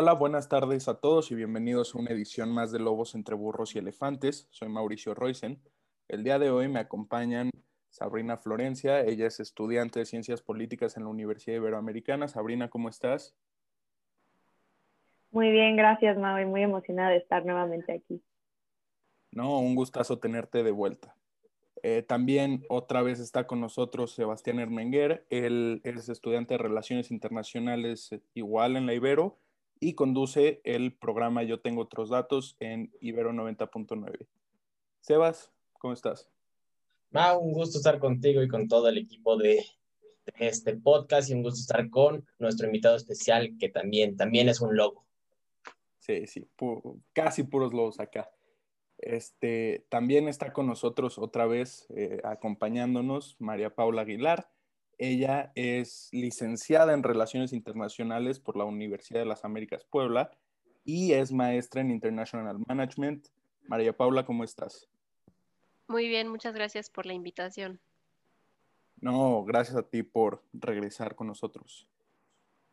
Hola, buenas tardes a todos y bienvenidos a una edición más de Lobos entre Burros y Elefantes. Soy Mauricio Roisen. El día de hoy me acompañan Sabrina Florencia. Ella es estudiante de Ciencias Políticas en la Universidad Iberoamericana. Sabrina, ¿cómo estás? Muy bien, gracias, Mau, y muy emocionada de estar nuevamente aquí. No, un gustazo tenerte de vuelta. Eh, también otra vez está con nosotros Sebastián Hermenguer. Él es estudiante de Relaciones Internacionales eh, igual en la Ibero y conduce el programa Yo Tengo Otros Datos en Ibero 90.9. Sebas, ¿cómo estás? Un gusto estar contigo y con todo el equipo de, este podcast y un gusto estar con nuestro invitado especial que también, también es un lobo. Sí, sí, casi puros lobos acá. Este, también está con nosotros otra vez eh, acompañándonos María Paula Aguilar. Ella es licenciada en Relaciones Internacionales por la Universidad de las Américas Puebla y es maestra en International Management. María Paula, ¿cómo estás? Muy bien, muchas gracias por la invitación. No, gracias a ti por regresar con nosotros.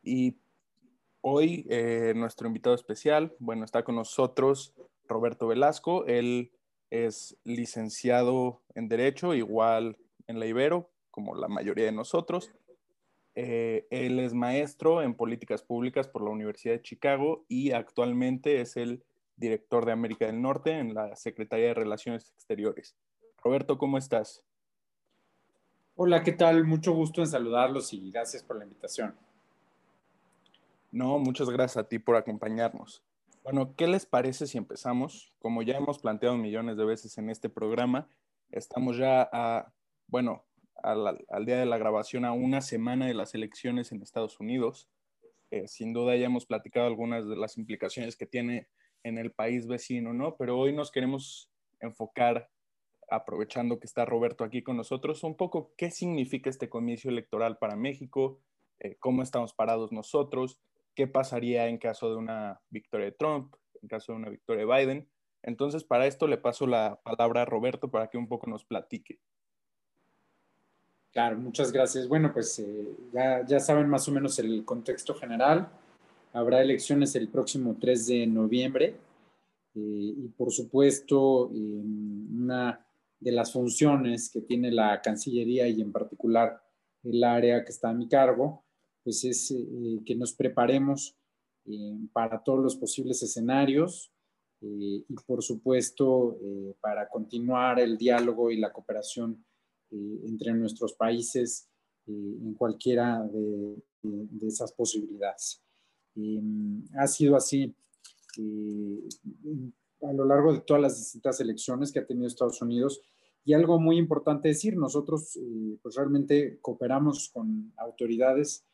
Y hoy eh, nuestro invitado especial, bueno, está con nosotros Roberto Velasco. Él es licenciado en Derecho, igual en la Ibero, como la mayoría de nosotros. Eh, él es maestro en políticas públicas por la Universidad de Chicago y actualmente es el director de América del Norte en la Secretaría de Relaciones Exteriores. Roberto, ¿cómo estás? Hola, ¿qué tal? Mucho gusto en saludarlos y gracias por la invitación. No, muchas gracias a ti por acompañarnos. Bueno, ¿qué les parece si empezamos? Como ya hemos planteado millones de veces en este programa, estamos ya a, bueno, al, día de la grabación a una semana de las elecciones en Estados Unidos. Eh, sin duda ya hemos platicado algunas de las implicaciones que tiene en el país vecino, ¿no? Pero hoy nos queremos enfocar, aprovechando que está Roberto aquí con nosotros, un poco qué significa este comicio electoral para México, eh, cómo estamos parados nosotros, qué pasaría en caso de una victoria de Trump, en caso de una victoria de Biden. Entonces, para esto le paso la palabra a Roberto para que un poco nos platique. Claro, muchas gracias. Bueno, pues eh, ya, ya, saben más o menos el contexto general. Habrá elecciones el próximo 3 de noviembre eh, y por supuesto una de las funciones que tiene la Cancillería y en particular el área que está a mi cargo pues es eh, que nos preparemos eh, para todos los posibles escenarios eh, y por supuesto para continuar el diálogo y la cooperación entre nuestros países en cualquiera de, esas posibilidades. ha sido así a lo largo de todas las distintas elecciones que ha tenido Estados Unidos. Y algo muy importante decir, nosotros pues realmente cooperamos con autoridades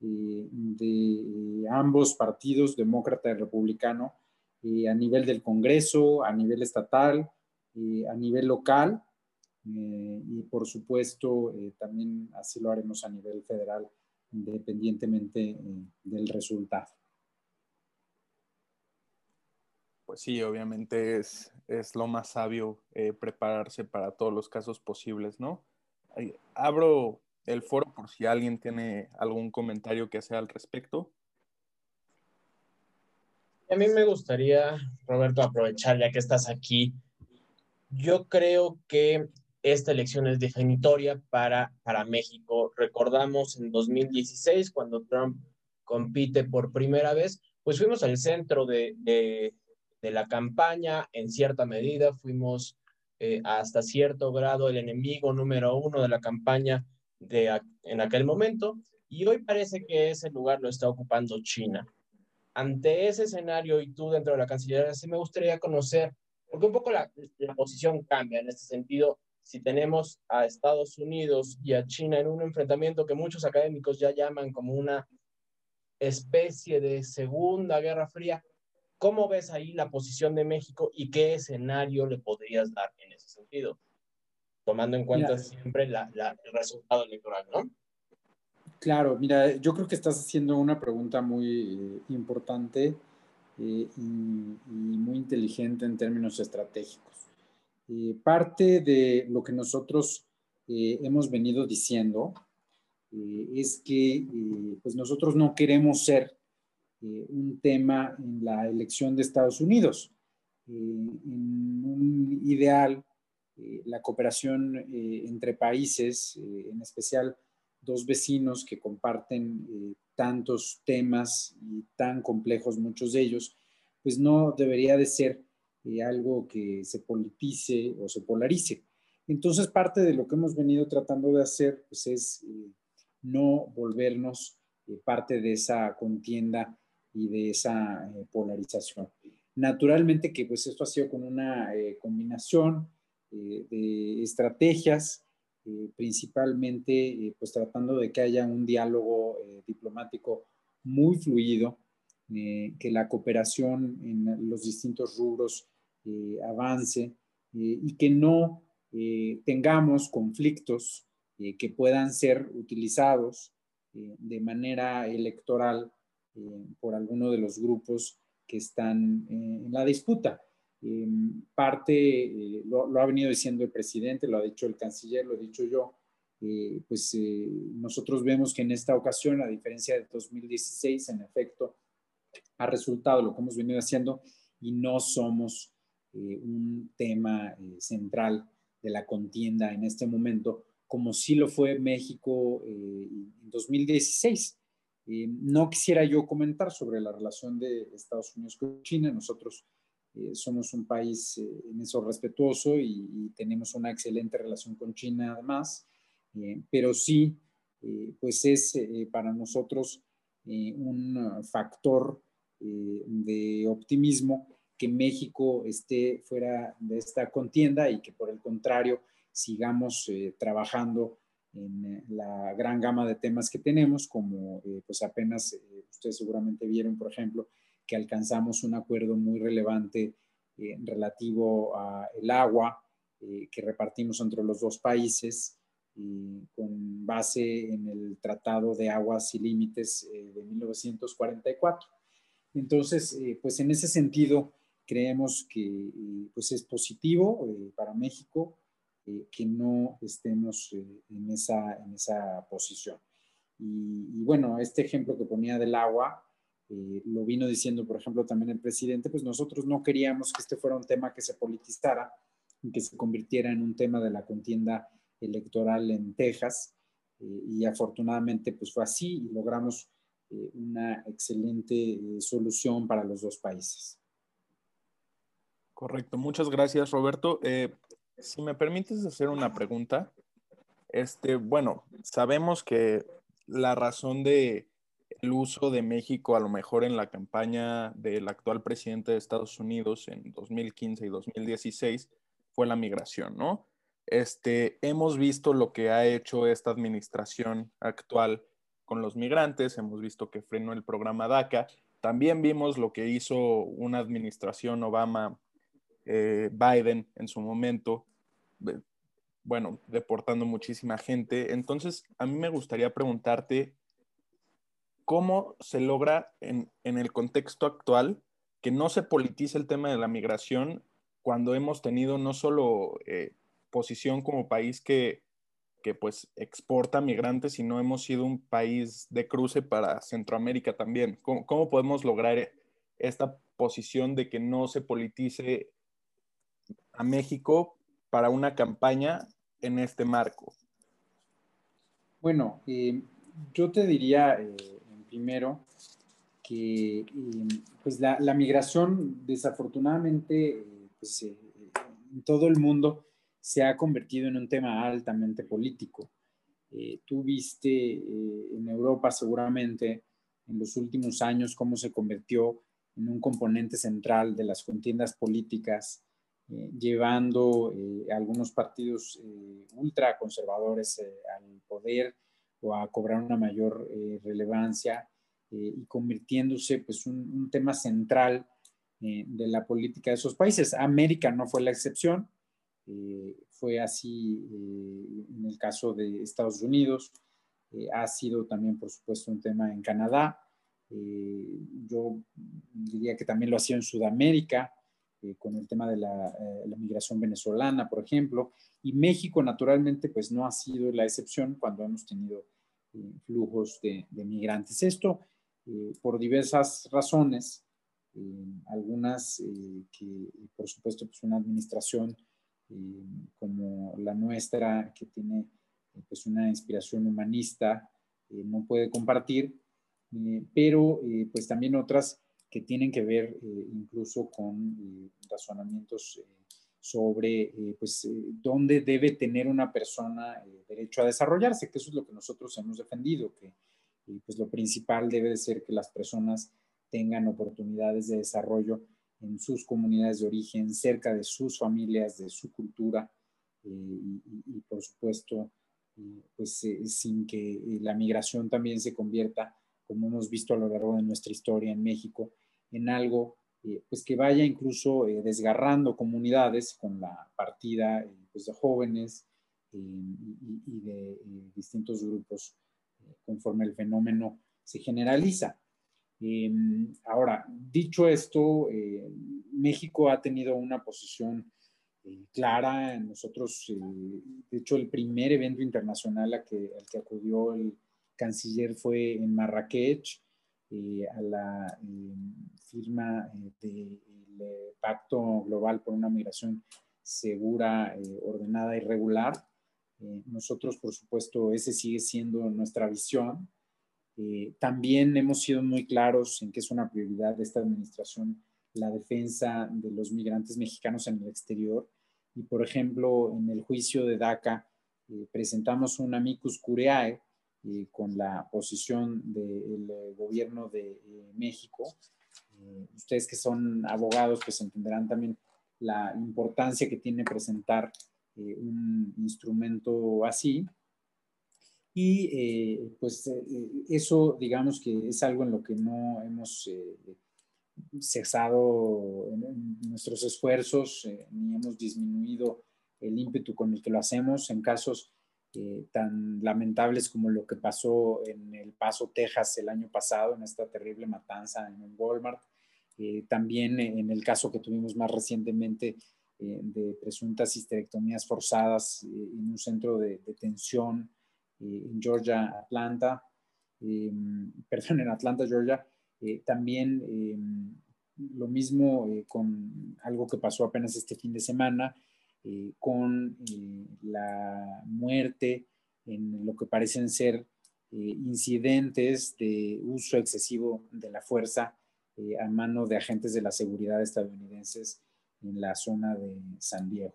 eh, de ambos partidos, demócrata y republicano, eh, a nivel del Congreso, a nivel estatal, eh, a nivel local y por supuesto también así lo haremos a nivel federal, independientemente del resultado. Pues sí, obviamente es, es lo más sabio prepararse para todos los casos posibles, ¿no? Abro el foro por si alguien tiene algún comentario que hacer al respecto. A mí me gustaría, Roberto, aprovechar ya que estás aquí. Yo creo que esta elección es definitoria para, para México. Recordamos en 2016, cuando Trump compite por primera vez, pues fuimos al centro de, de, la campaña en cierta medida, fuimos eh, hasta cierto grado el enemigo número uno de la campaña de, en aquel momento y hoy parece que ese lugar lo está ocupando China. Ante ese escenario y tú dentro de la Cancillería, sí me gustaría conocer, porque un poco la, la posición cambia en este sentido, si tenemos a Estados Unidos y a China en un enfrentamiento que muchos académicos ya llaman como una especie de segunda guerra fría, ¿cómo ves ahí la posición de México y qué escenario le podrías dar en ese sentido? tomando en cuenta siempre la, el resultado electoral, ¿no? Claro, mira, yo creo que estás haciendo una pregunta muy eh, importante eh, y, muy inteligente en términos estratégicos. Eh, parte de lo que nosotros hemos venido diciendo es que pues nosotros no queremos ser un tema en la elección de Estados Unidos. en un ideal, la cooperación entre países, en especial dos vecinos que comparten tantos temas y tan complejos, muchos de ellos, pues no debería de ser algo que se politice o se polarice. Entonces, parte de lo que hemos venido tratando de hacer pues, es eh, no volvernos eh, parte de esa contienda y de esa eh, polarización. Naturalmente que pues esto ha sido con una combinación de estrategias, principalmente pues tratando de que haya un diálogo diplomático muy fluido, que la cooperación en los distintos rubros avance y que no eh, tengamos conflictos eh, que puedan ser utilizados eh, de manera electoral por alguno de los grupos que están en la disputa. parte, lo, lo, ha venido diciendo el presidente, lo ha dicho el canciller, lo he dicho yo, pues nosotros vemos que en esta ocasión, a diferencia de 2016, en efecto, ha resultado lo que hemos venido haciendo y no somos un tema central de la contienda en este momento, como sí lo fue México eh, en 2016. Eh, no quisiera yo comentar sobre la relación de Estados Unidos con China. Nosotros eh, somos un país en eso respetuoso y, tenemos una excelente relación con China además, pero sí, pues es para nosotros un factor de optimismo que México esté fuera de esta contienda y que por el contrario sigamos eh, trabajando en eh, la gran gama de temas que tenemos, como eh, pues apenas ustedes seguramente vieron, por ejemplo, que alcanzamos un acuerdo muy relevante relativo a el agua que repartimos entre los dos países con base en el Tratado de Aguas y Límites de 1944. Entonces, pues en ese sentido, creemos que eh, pues es positivo eh, para México eh, que no estemos en, esa, en esa posición. Y, bueno, este ejemplo que ponía del agua, lo vino diciendo, por ejemplo, también el presidente, pues nosotros no queríamos que este fuera un tema que se politizara y que se convirtiera en un tema de la contienda electoral en Texas. y afortunadamente pues fue así y logramos una excelente solución para los dos países. Correcto, muchas gracias Roberto. Eh, si me permites hacer una pregunta, este, bueno, sabemos que la razón de el uso de México a lo mejor en la campaña del actual presidente de Estados Unidos en 2015 y 2016 fue la migración, ¿no? Este, hemos visto lo que ha hecho esta administración actual con los migrantes, hemos visto que frenó el programa DACA, también vimos lo que hizo una administración Obama eh, Biden en su momento, bueno, deportando muchísima gente. Entonces, a mí me gustaría preguntarte, ¿cómo se logra en, el contexto actual que no se politice el tema de la migración cuando hemos tenido no solo eh, posición como país que, que pues exporta migrantes, sino hemos sido un país de cruce para Centroamérica también. ¿Cómo, cómo podemos lograr esta posición de que no se politice a México para una campaña en este marco? Bueno, eh, yo te diría eh, primero que eh, pues la, migración desafortunadamente pues, en todo el mundo se ha convertido en un tema altamente político. tú viste en Europa seguramente en los últimos años cómo se convirtió en un componente central de las contiendas políticas eh, llevando eh, algunos partidos eh, ultraconservadores al poder o a cobrar una mayor relevancia y convirtiéndose pues un, un tema central de la política de esos países. América no fue la excepción, fue así en el caso de Estados Unidos, ha sido también por supuesto un tema en Canadá, yo diría que también lo ha sido en Sudamérica, eh, con el tema de la, eh, la, migración venezolana, por ejemplo, y México naturalmente pues no ha sido la excepción cuando hemos tenido eh, flujos de, de, migrantes. Esto por diversas razones, algunas que, por supuesto, pues una administración como la nuestra, que tiene pues una inspiración humanista, no puede compartir, pero pues también otras que tienen que ver incluso con razonamientos sobre eh, pues, eh, dónde debe tener una persona eh, derecho a desarrollarse, que eso es lo que nosotros hemos defendido, que pues lo principal debe de ser que las personas tengan oportunidades de desarrollo en sus comunidades de origen, cerca de sus familias, de su cultura y, y, por supuesto, pues sin que la migración también se convierta, como hemos visto a lo largo de nuestra historia en México, en algo eh, pues que vaya incluso eh, desgarrando comunidades con la partida eh, pues de jóvenes y, de distintos grupos conforme el fenómeno se generaliza. Em, ahora, dicho esto, México ha tenido una posición clara. Nosotros, de hecho, el primer evento internacional al que acudió el canciller fue en Marrakech, a la firma eh, del eh, Pacto Global por una Migración Segura, eh, Ordenada y Regular. nosotros, por supuesto, ese sigue siendo nuestra visión. también hemos sido muy claros en que es una prioridad de esta administración la defensa de los migrantes mexicanos en el exterior. Y, por ejemplo, en el juicio de DACA presentamos un amicus curiae con la posición del gobierno de México eh, ustedes que son abogados, pues entenderán también la importancia que tiene presentar eh, un instrumento así. Y eh, pues eso, digamos que es algo en lo que no hemos cesado nuestros esfuerzos, ni hemos disminuido el ímpetu con el que lo hacemos en casos tan lamentables como lo que pasó en El Paso, Texas, el año pasado, en esta terrible matanza en Walmart. Eh, también en el caso que tuvimos más recientemente eh, de presuntas histerectomías forzadas eh, en un centro de detención en Georgia, Atlanta, perdón, en Atlanta, Georgia. también lo mismo con algo que pasó apenas este fin de semana, con la muerte en lo que parecen ser incidentes de uso excesivo de la fuerza eh, a mano de agentes de la seguridad estadounidenses en la zona de San Diego.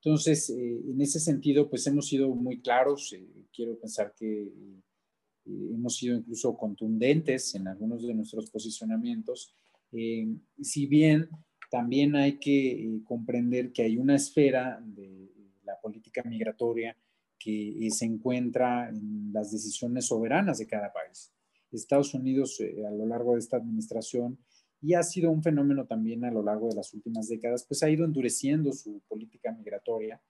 Entonces, eh, en ese sentido, pues hemos sido muy claros. Eh, quiero pensar que hemos sido incluso contundentes en algunos de nuestros posicionamientos. si bien también hay que comprender que hay una esfera de la política migratoria que se encuentra en las decisiones soberanas de cada país. Estados Unidos eh, a lo largo de esta administración y ha sido un fenómeno también a lo largo de las últimas décadas, pues ha ido endureciendo su política migratoria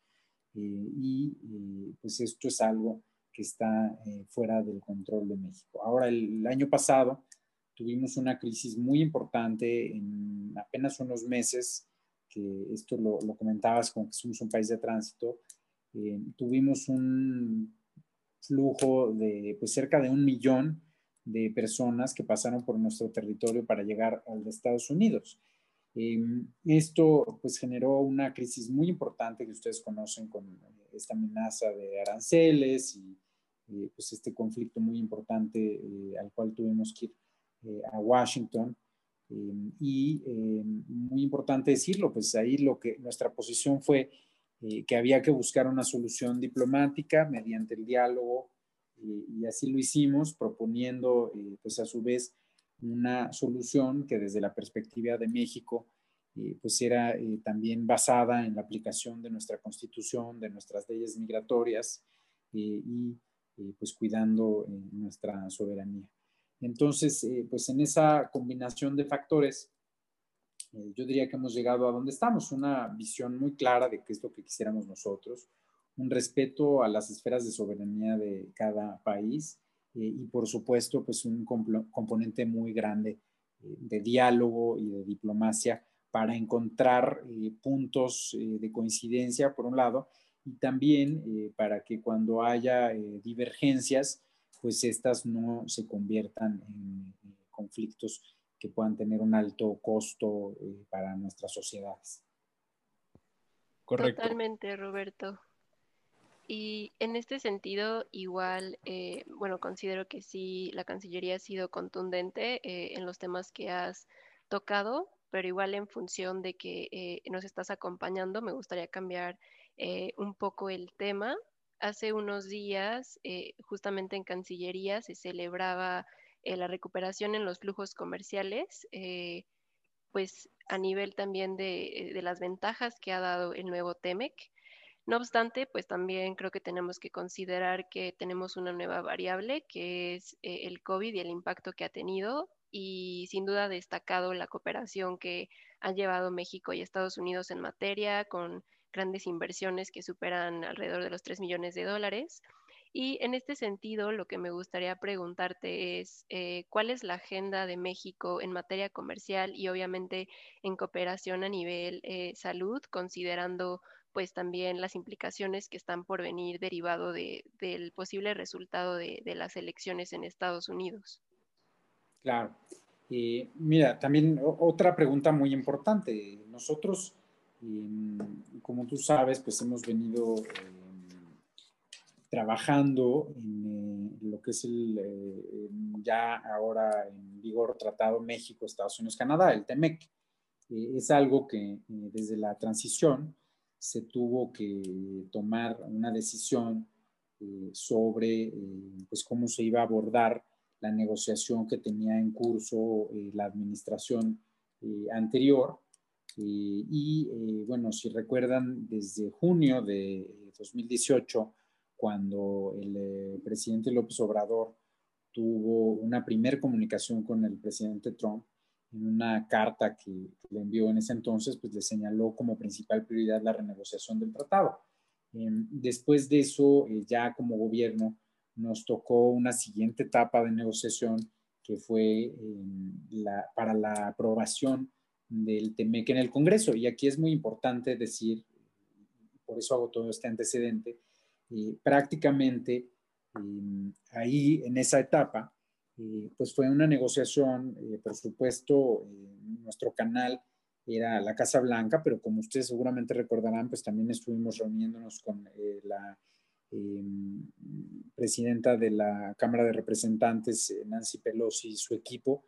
eh, y eh, pues esto es algo que está fuera del control de México. Ahora, el, año pasado tuvimos una crisis muy importante en apenas unos meses, que esto lo, lo comentabas como que somos un país de tránsito, tuvimos un flujo de pues cerca de un millón de personas que pasaron por nuestro territorio para llegar al de Estados Unidos. Em, esto pues generó una crisis muy importante que ustedes conocen con esta amenaza de aranceles y eh, pues este conflicto muy importante eh, al cual tuvimos que ir eh, a Washington. Em, y em, muy importante decirlo, pues ahí lo que nuestra posición fue que había que buscar una solución diplomática mediante el diálogo y, así lo hicimos, proponiendo, eh, pues a su vez, una solución que desde la perspectiva de México, eh, pues era eh, también basada en la aplicación de nuestra constitución, de nuestras leyes migratorias y pues cuidando nuestra soberanía. Entonces, pues en esa combinación de factores, yo diría que hemos llegado a donde estamos, una visión muy clara de qué es lo que quisiéramos nosotros, un respeto a las esferas de soberanía de cada país eh, y por supuesto pues un componente muy grande eh, de diálogo y de diplomacia para encontrar eh, puntos de coincidencia por un lado y también para que cuando haya divergencias pues estas no se conviertan en conflictos que puedan tener un alto costo para nuestras sociedades. Correcto. Totalmente, Roberto. Y en este sentido, igual, eh, bueno, considero que sí, la Cancillería ha sido contundente eh, en los temas que has tocado, pero igual en función de que eh, nos estás acompañando, me gustaría cambiar un poco el tema. Hace unos días, justamente en Cancillería, se celebraba la recuperación en los flujos comerciales, pues a nivel también de, de las ventajas que ha dado el nuevo TEMEC. No obstante, pues también creo que tenemos que considerar que tenemos una nueva variable que es eh, el COVID y el impacto que ha tenido y sin duda destacado la cooperación que han llevado México y Estados Unidos en materia con grandes inversiones que superan alrededor de los 3 millones de dólares. Y en este sentido, lo que me gustaría preguntarte es, eh, ¿cuál es la agenda de México en materia comercial y obviamente en cooperación a nivel eh, salud, considerando pues también las implicaciones que están por venir derivado de, del posible resultado de, de, las elecciones en Estados Unidos. Claro. Eh, mira, también otra pregunta muy importante. Nosotros, em, como tú sabes, pues hemos venido em, trabajando en eh, lo que es el eh, ya ahora en vigor Tratado México, Estados Unidos, Canadá, el TEMEC. es algo que desde la transición se tuvo que tomar una decisión eh, sobre eh, pues cómo se iba a abordar la negociación que tenía en curso eh, la administración anterior. Y bueno, si recuerdan, desde junio de 2018, cuando el presidente López Obrador tuvo una primera comunicación con el presidente Trump, en una carta que, le envió en ese entonces, pues le señaló como principal prioridad la renegociación del tratado. Em, después de eso, eh, ya como gobierno, nos tocó una siguiente etapa de negociación que fue em, la, para la aprobación del TEMEC en el Congreso. Y aquí es muy importante decir, por eso hago todo este antecedente, eh, prácticamente em, ahí en esa etapa, eh, pues fue una negociación, eh, por supuesto, eh, nuestro canal era la Casa Blanca, pero como ustedes seguramente recordarán, pues también estuvimos reuniéndonos con la presidenta de la Cámara de Representantes, Nancy Pelosi, y su equipo,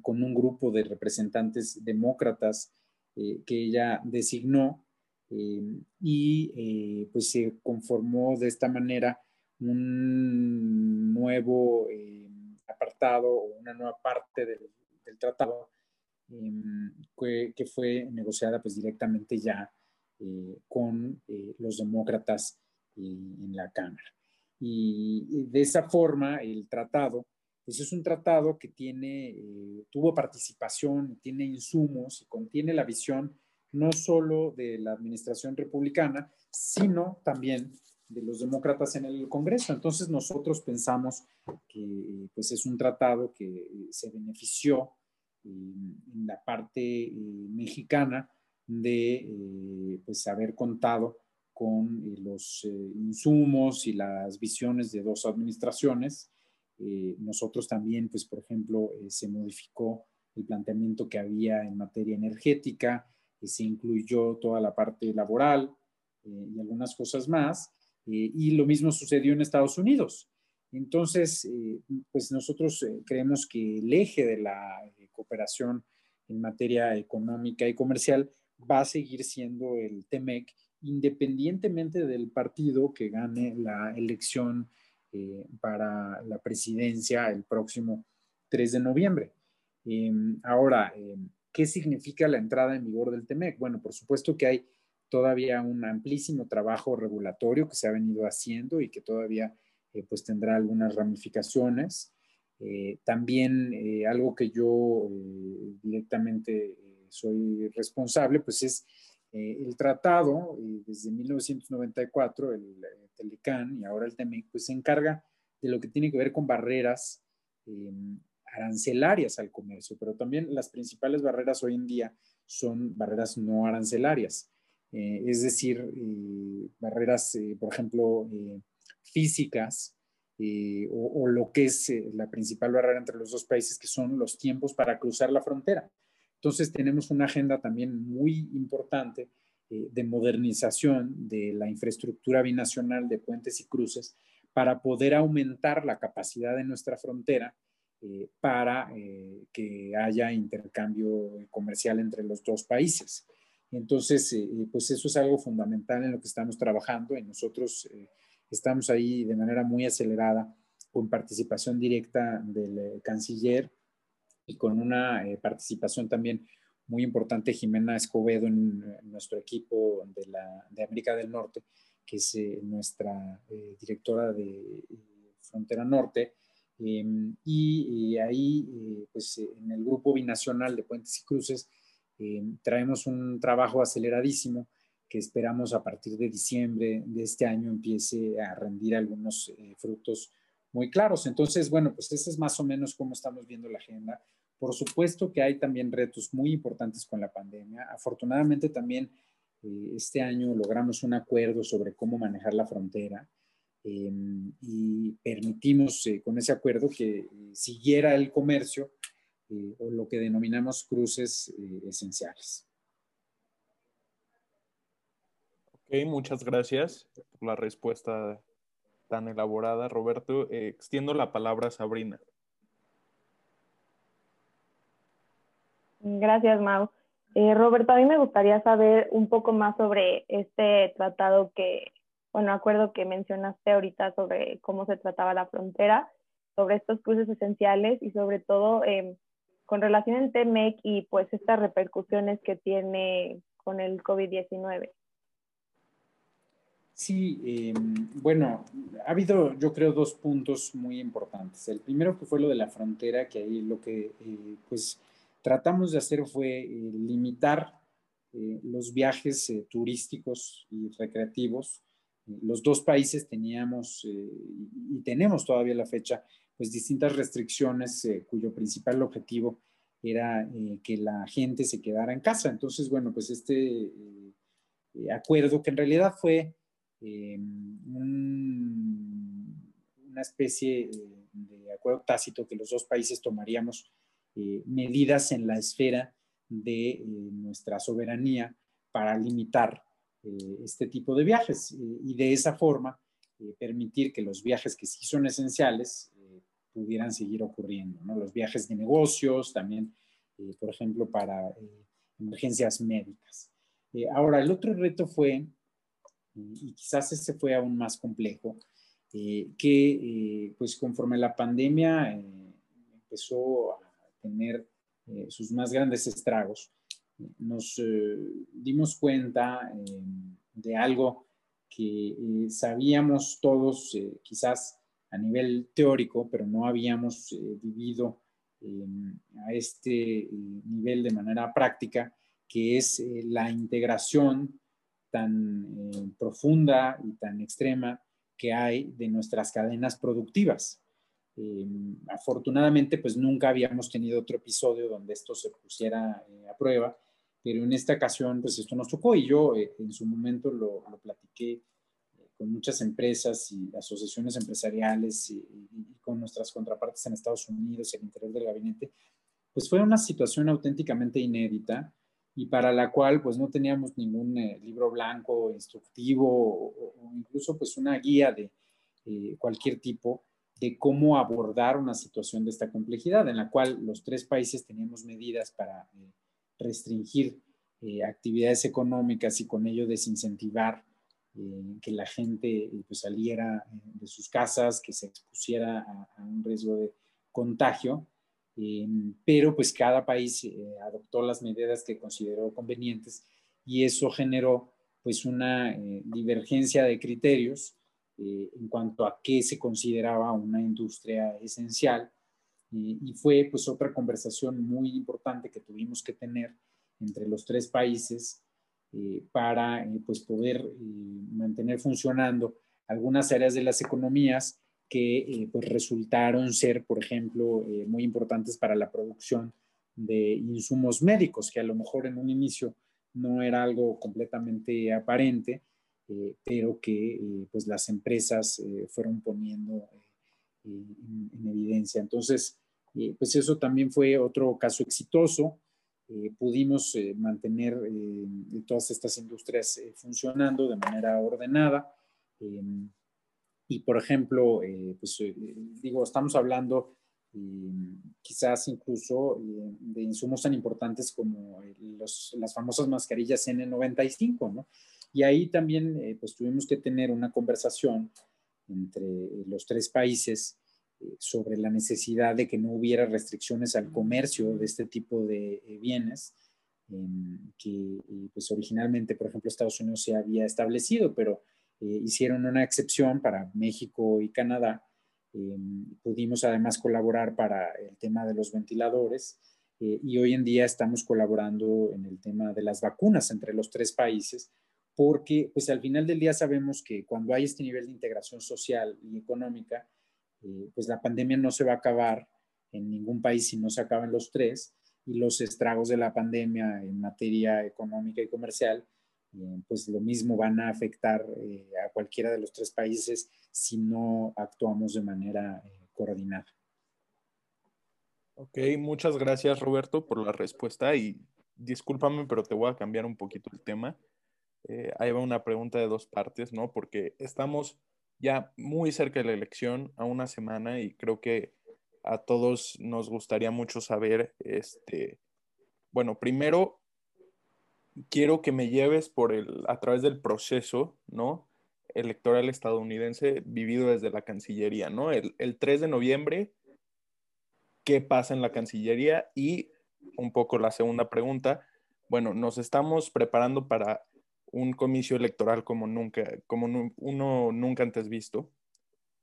con un grupo de representantes demócratas que ella designó, y pues se conformó de esta manera un nuevo apartado o una nueva parte del, tratado em, que, fue negociada pues directamente ya eh, con eh, los demócratas eh, en la Cámara. Y, de esa forma el tratado, pues es un tratado que tiene, tuvo participación, tiene insumos y contiene la visión no solo de la administración republicana, sino también de los demócratas en el Congreso. Entonces nosotros pensamos que pues es un tratado que eh, se benefició eh, en la parte eh, mexicana de pues haber contado con los insumos y las visiones de dos administraciones. Nosotros también, pues por ejemplo, se modificó el planteamiento que había en materia energética, se incluyó toda la parte laboral y algunas cosas más. Eh, y lo mismo sucedió en Estados Unidos. Entonces, eh, pues nosotros eh, creemos que el eje de la cooperación en materia económica y comercial va a seguir siendo el TEMEC, independientemente del partido que gane la elección para la presidencia el próximo 3 de noviembre. Em, ahora, em, ¿qué significa la entrada en vigor del TEMEC? Bueno, por supuesto que hay todavía un amplísimo trabajo regulatorio que se ha venido haciendo y que todavía eh, pues tendrá algunas ramificaciones. Eh, también eh, algo que yo directamente soy responsable, pues es el tratado desde 1994, el Telecan y ahora el TEMEC, pues se encarga de lo que tiene que ver con barreras arancelarias al comercio, pero también las principales barreras hoy en día son barreras no arancelarias. Eh, es decir, eh, barreras, eh, por ejemplo, físicas o, lo que es la principal barrera entre los dos países, que son los tiempos para cruzar la frontera. Entonces tenemos una agenda también muy importante de modernización de la infraestructura binacional de puentes y cruces para poder aumentar la capacidad de nuestra frontera eh, para eh, que haya intercambio comercial entre los dos países. Entonces, eh, pues eso es algo fundamental en lo que estamos trabajando y nosotros estamos ahí de manera muy acelerada con participación directa del canciller y con una participación también muy importante Jimena Escobedo en, nuestro equipo de, la, de América del Norte, que es nuestra directora de Frontera Norte, y, ahí, eh, pues en el grupo binacional de Puentes y Cruces, em, traemos un trabajo aceleradísimo que esperamos a partir de diciembre de este año empiece a rendir algunos eh, frutos muy claros. Entonces, bueno, pues ese es más o menos cómo estamos viendo la agenda. Por supuesto que hay también retos muy importantes con la pandemia. Afortunadamente también eh, este año logramos un acuerdo sobre cómo manejar la frontera. Em, y permitimos eh, con ese acuerdo que eh, siguiera el comercio o lo que denominamos cruces esenciales. Ok, muchas gracias por la respuesta tan elaborada, Roberto. extiendo la palabra a Sabrina. Gracias, Mau. Roberto, a mí me gustaría saber un poco más sobre este tratado que bueno, acuerdo que mencionaste ahorita sobre cómo se trataba la frontera, sobre estos cruces esenciales y sobre todo em, con relación en TEMEC y pues estas repercusiones que tiene con el COVID-19. Sí, em, bueno, ha habido yo creo dos puntos muy importantes. El primero que fue lo de la frontera, que ahí lo que eh, pues tratamos de hacer fue eh, limitar eh, los viajes turísticos y recreativos los dos países teníamos eh, y tenemos todavía la fecha, pues distintas restricciones eh, cuyo principal objetivo era eh, que la gente se quedara en casa. Entonces, bueno, pues este acuerdo que en realidad fue una especie de acuerdo tácito que los dos países tomaríamos medidas en la esfera de nuestra soberanía para limitar eh, este tipo de viajes eh, y de esa forma eh, permitir que los viajes que sí son esenciales pudieran seguir ocurriendo, ¿no? Los viajes de negocios, también, por ejemplo, para emergencias médicas. ahora, el otro reto fue, y quizás ese fue aún más complejo, que pues conforme la pandemia empezó a tener sus más grandes estragos, nos eh, dimos cuenta eh, de algo que eh, sabíamos todos, quizás a nivel teórico, pero no habíamos vivido a este nivel de manera práctica, que es la integración tan profunda y tan extrema que hay de nuestras cadenas productivas. Afortunadamente, pues nunca habíamos tenido otro episodio donde esto se pusiera a prueba pero en esta ocasión, pues esto nos tocó y yo eh, en su momento lo, lo platiqué eh, con muchas empresas y asociaciones empresariales y, con nuestras contrapartes en Estados Unidos y el interior del gabinete, pues fue una situación auténticamente inédita y para la cual pues no teníamos ningún eh, libro blanco instructivo o, incluso pues una guía de cualquier tipo de cómo abordar una situación de esta complejidad en la cual los tres países teníamos medidas para restringir eh, actividades económicas y con ello desincentivar eh, que la gente eh, pues, saliera de sus casas, que se expusiera a, un riesgo de contagio, pero pues cada país adoptó las medidas que consideró convenientes y eso generó pues una divergencia de criterios en cuanto a qué se consideraba una industria esencial. Y fue pues otra conversación muy importante que tuvimos que tener entre los tres países eh, para eh, pues poder eh, mantener funcionando algunas áreas de las economías que pues resultaron ser, por ejemplo, muy importantes para la producción de insumos médicos, que a lo mejor en un inicio no era algo completamente aparente, pero que pues las empresas fueron poniendo en, evidencia. Entonces, pues eso también fue otro caso exitoso. pudimos mantener todas estas industrias funcionando de manera ordenada. y, por ejemplo, pues digo, estamos hablando quizás incluso eh, de insumos tan importantes como las famosas mascarillas N95, ¿no? Y ahí también eh, pues tuvimos que tener una conversación entre los tres países eh, sobre la necesidad de que no hubiera restricciones al comercio de este tipo de bienes, que pues originalmente, por ejemplo, Estados Unidos se había establecido, pero hicieron una excepción para México y Canadá. Em, pudimos además colaborar para el tema de los ventiladores eh, y hoy en día estamos colaborando en el tema de las vacunas entre los tres países porque pues al final del día sabemos que cuando hay este nivel de integración social y económica, eh, pues la pandemia no se va a acabar en ningún país si no se acaban los tres y los estragos de la pandemia en materia económica y comercial pues lo mismo van a afectar eh, a cualquiera de los tres países si no actuamos de manera eh, coordinada. Ok, muchas gracias Roberto por la respuesta y discúlpame, pero te voy a cambiar un poquito el tema. Eh, ahí va una pregunta de dos partes, ¿no? Porque estamos ya muy cerca de la elección, a una semana, y creo que a todos nos gustaría mucho saber, este, bueno, primero, quiero que me lleves por el, a través del proceso, ¿no? Electoral estadounidense vivido desde la Cancillería, ¿no? El, 3 de noviembre, ¿qué pasa en la Cancillería? Y un poco la segunda pregunta, bueno, nos estamos preparando para un comicio electoral como nunca, como uno nunca antes visto,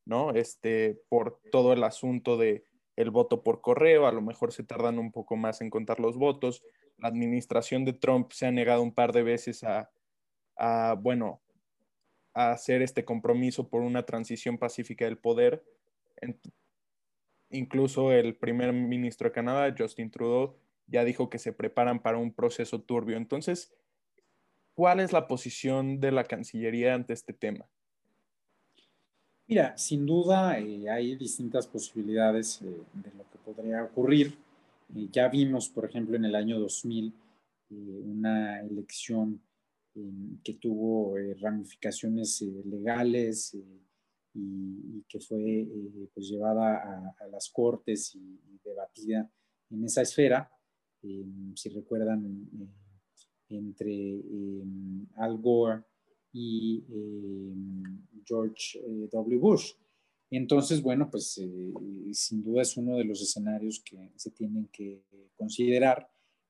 ¿no? Este, por todo el asunto de el voto por correo, a lo mejor se tardan un poco más en contar los votos, la administración de Trump se ha negado un par de veces a, bueno, a hacer este compromiso por una transición pacífica del poder. incluso el primer ministro de Canadá, Justin Trudeau, ya dijo que se preparan para un proceso turbio. Entonces, ¿cuál es la posición de la Cancillería ante este tema? Mira, sin duda eh, hay distintas posibilidades eh, de lo que podría ocurrir. Eh, ya vimos, por ejemplo, en el año 2000 eh, una elección que tuvo ramificaciones legales y, que fue pues llevada a, las cortes y, debatida en esa esfera. si recuerdan, entre Al Gore y George W. Bush. Entonces, bueno, pues eh, sin duda es uno de los escenarios que se tienen que considerar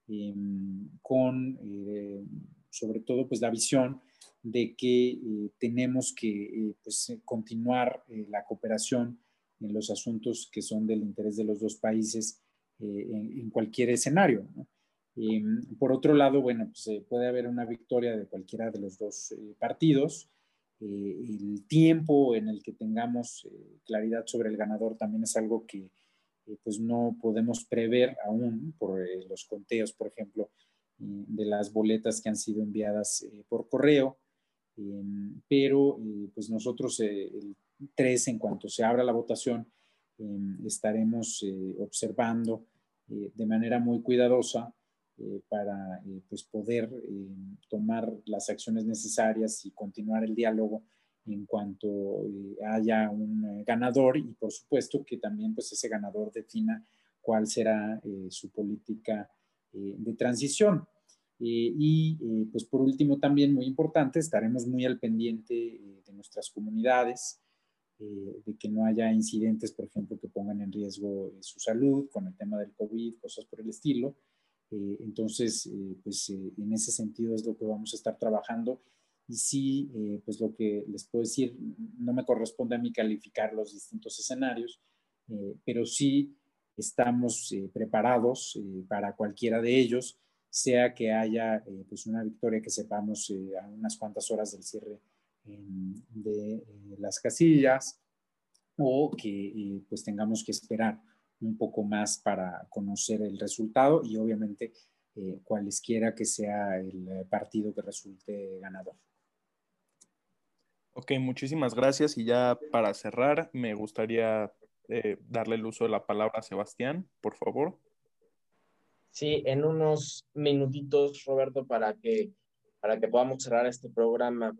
em, con, eh, sobre todo, pues la visión de que eh, tenemos que pues, continuar la cooperación en los asuntos que son del interés de los dos países en, cualquier escenario. Em, por otro lado, bueno, pues puede haber una victoria de cualquiera de los dos partidos. Eh, el tiempo en el que tengamos eh, claridad sobre el ganador también es algo que eh, pues no podemos prever aún por los conteos, por ejemplo, de las boletas que han sido enviadas por correo. pero pues nosotros el 3, en cuanto se abra la votación, estaremos observando de manera muy cuidadosa eh, para eh, pues poder eh, tomar las acciones necesarias y continuar el diálogo en cuanto haya un ganador y por supuesto que también pues ese ganador defina cuál será su política de transición. y pues por último también muy importante, estaremos muy al pendiente de nuestras comunidades, de que no haya incidentes, por ejemplo, que pongan en riesgo su salud con el tema del COVID, cosas por el estilo. Eh, entonces, eh, pues eh, en ese sentido es lo que vamos a estar trabajando. Y sí, pues lo que les puedo decir, no me corresponde a mí calificar los distintos escenarios, pero sí estamos preparados para cualquiera de ellos, sea que haya pues una victoria que sepamos a unas cuantas horas del cierre de las casillas o que pues tengamos que esperar un poco más para conocer el resultado y obviamente eh, cualesquiera que sea el eh, partido que resulte ganador. Ok, muchísimas gracias y ya para cerrar me gustaría darle el uso de la palabra a Sebastián, por favor. Sí, en unos minutitos, Roberto, para que, para que podamos cerrar este programa.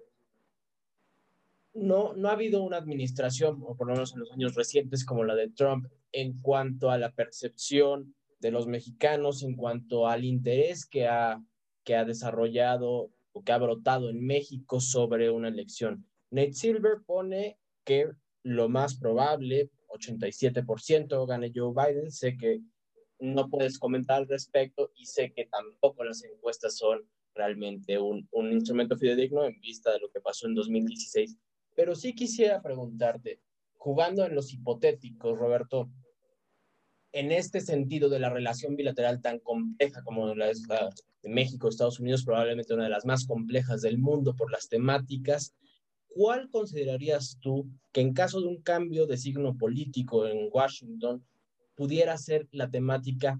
No, no ha habido una administración, o por lo menos en los años recientes, como la de Trump, en cuanto a la percepción de los mexicanos, en cuanto al interés que ha, que ha desarrollado o que ha brotado en México sobre una elección. Nate Silver pone que lo más probable, 87%, gane Joe Biden. Sé que no puedes comentar al respecto y sé que tampoco las encuestas son realmente un, un instrumento fidedigno en vista de lo que pasó en 2016. Pero sí quisiera preguntarte, jugando en los hipotéticos, Roberto, en este sentido de la relación bilateral tan compleja como la de México, Estados Unidos, probablemente una de las más complejas del mundo por las temáticas, ¿cuál considerarías tú que en caso de un cambio de signo político en Washington pudiera ser la temática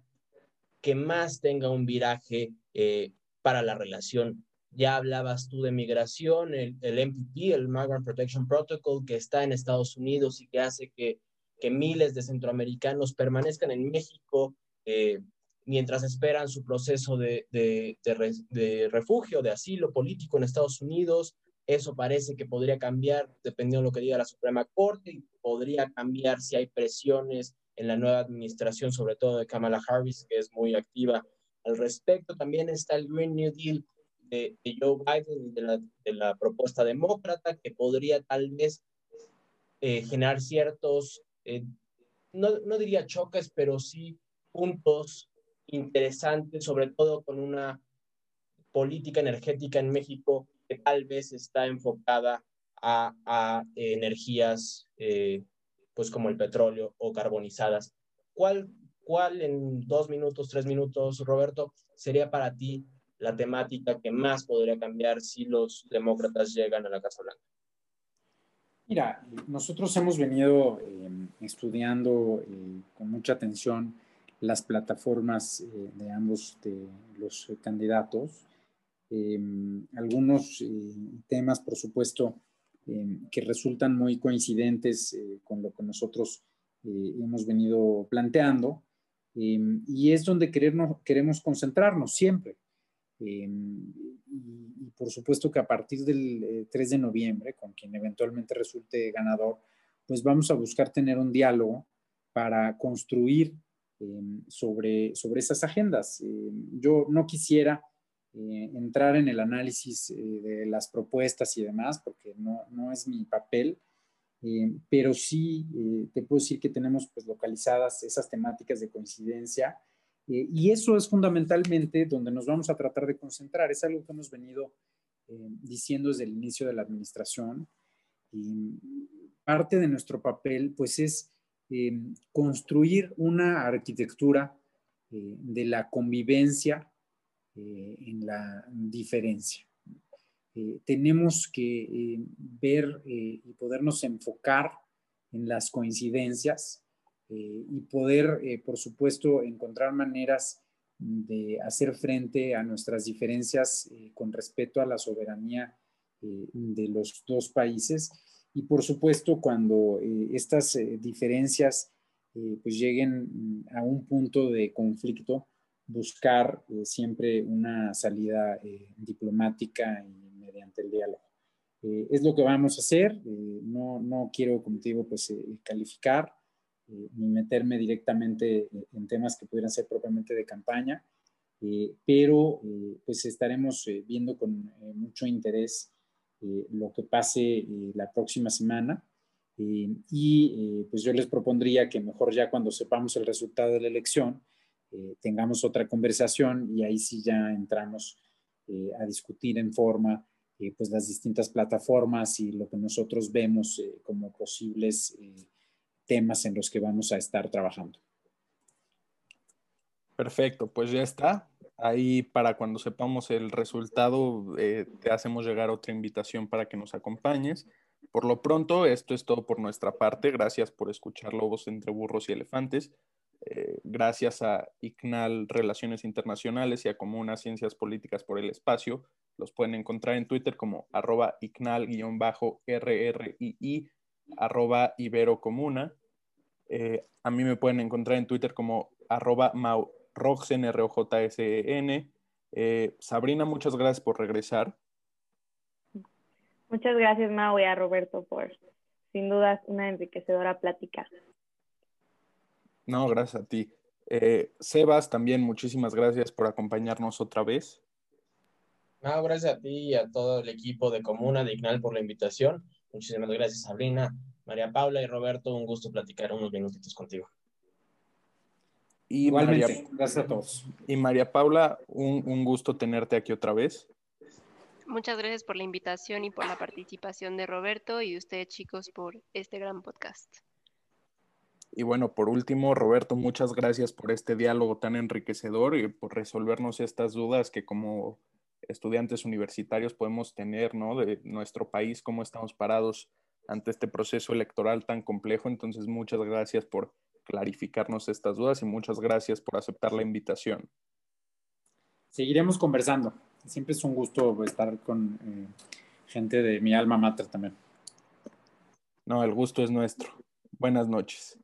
que más tenga un viraje eh, para la relación. Ya hablabas tú de migración, el, el, MPP, el Migrant Protection Protocol, que está en Estados Unidos y que hace que, que miles de centroamericanos permanezcan en México eh, mientras esperan su proceso de, de, de, de, refugio, de asilo político en Estados Unidos. Eso parece que podría cambiar dependiendo de lo que diga la Suprema Corte y podría cambiar si hay presiones en la nueva administración, sobre todo de Kamala Harris, que es muy activa al respecto. También está el Green New Deal de, Joe Biden y de la, de la, propuesta demócrata, que podría tal vez eh, generar ciertos, eh, no, no diría choques, pero sí puntos interesantes, sobre todo con una política energética en México que tal vez está enfocada a, a energías eh, pues como el petróleo o carbonizadas. ¿Cuál, ¿Cuál en dos minutos, tres minutos, Roberto, sería para ti la temática que más podría cambiar si los demócratas llegan a la Casa Blanca? Mira, nosotros hemos venido eh, estudiando eh, con mucha atención las plataformas eh, de ambos de los candidatos. algunos temas, por supuesto, Em, que resultan muy coincidentes con lo que nosotros hemos venido planteando. Em, y es donde queremos concentrarnos siempre. Em, y, por supuesto que a partir del 3 eh, de noviembre, con quien eventualmente resulte ganador, pues vamos a buscar tener un diálogo para construir sobre, sobre esas agendas. yo no quisiera eh, entrar en el análisis eh, de las propuestas y demás, porque no, no es mi papel, eh, pero sí te puedo decir que tenemos pues, localizadas esas temáticas de coincidencia y eso es fundamentalmente donde nos vamos a tratar de concentrar. Es algo que hemos venido diciendo desde el inicio de la administración. Y parte de nuestro papel pues es construir una arquitectura de la convivencia eh, en la diferencia. Eh, tenemos que eh, ver y podernos enfocar en las coincidencias y poder, por supuesto, encontrar maneras de hacer frente a nuestras diferencias con respecto a la soberanía de los dos países. Y por supuesto, cuando estas diferencias pues lleguen a un punto de conflicto, buscar eh, siempre una salida eh, diplomática y mediante el diálogo. Eh, es lo que vamos a hacer. no, no quiero, como te digo, pues calificar ni meterme directamente en temas que pudieran ser propiamente de campaña, pero pues estaremos viendo con mucho interés lo que pase la próxima semana. y pues yo les propondría que mejor ya cuando sepamos el resultado de la elección, eh, tengamos otra conversación y ahí sí ya entramos eh, a discutir en forma eh, pues las distintas plataformas y lo que nosotros vemos como posibles temas en los que vamos a estar trabajando. Perfecto, pues ya está. Ahí para cuando sepamos el resultado, te hacemos llegar otra invitación para que nos acompañes. Por lo pronto, esto es todo por nuestra parte. Gracias por escuchar Lobos entre Burros y Elefantes. Eh, gracias a ICNAL Relaciones Internacionales y a Comuna Ciencias Políticas por el Espacio. Los pueden encontrar en Twitter como arroba ICNAL-RRII, arroba Ibero Comuna. Eh, a mí me pueden encontrar en Twitter como arroba maurojsn. Eh, Sabrina, muchas gracias por regresar. Muchas gracias, Mau, y a Roberto por, sin duda, una enriquecedora plática. No, gracias a ti. Eh, Sebas, también muchísimas gracias por acompañarnos otra vez. No, gracias a ti y a todo el equipo de Comuna de Ignal por la invitación. Muchísimas gracias, Sabrina, María Paula y Roberto. Un gusto platicar unos minutitos contigo. Y Igualmente, gracias a todos. Y María Paula, un, un gusto tenerte aquí otra vez. Muchas gracias por la invitación y por la participación de Roberto y de ustedes chicos por este gran podcast. Y bueno, por último, Roberto, muchas gracias por este diálogo tan enriquecedor y por resolvernos estas dudas que como estudiantes universitarios podemos tener, ¿no? De nuestro país, cómo estamos parados ante este proceso electoral tan complejo. Entonces, muchas gracias por clarificarnos estas dudas y muchas gracias por aceptar la invitación. Seguiremos conversando. Siempre es un gusto estar con eh, gente de mi alma mater también. No, el gusto es nuestro. Buenas noches.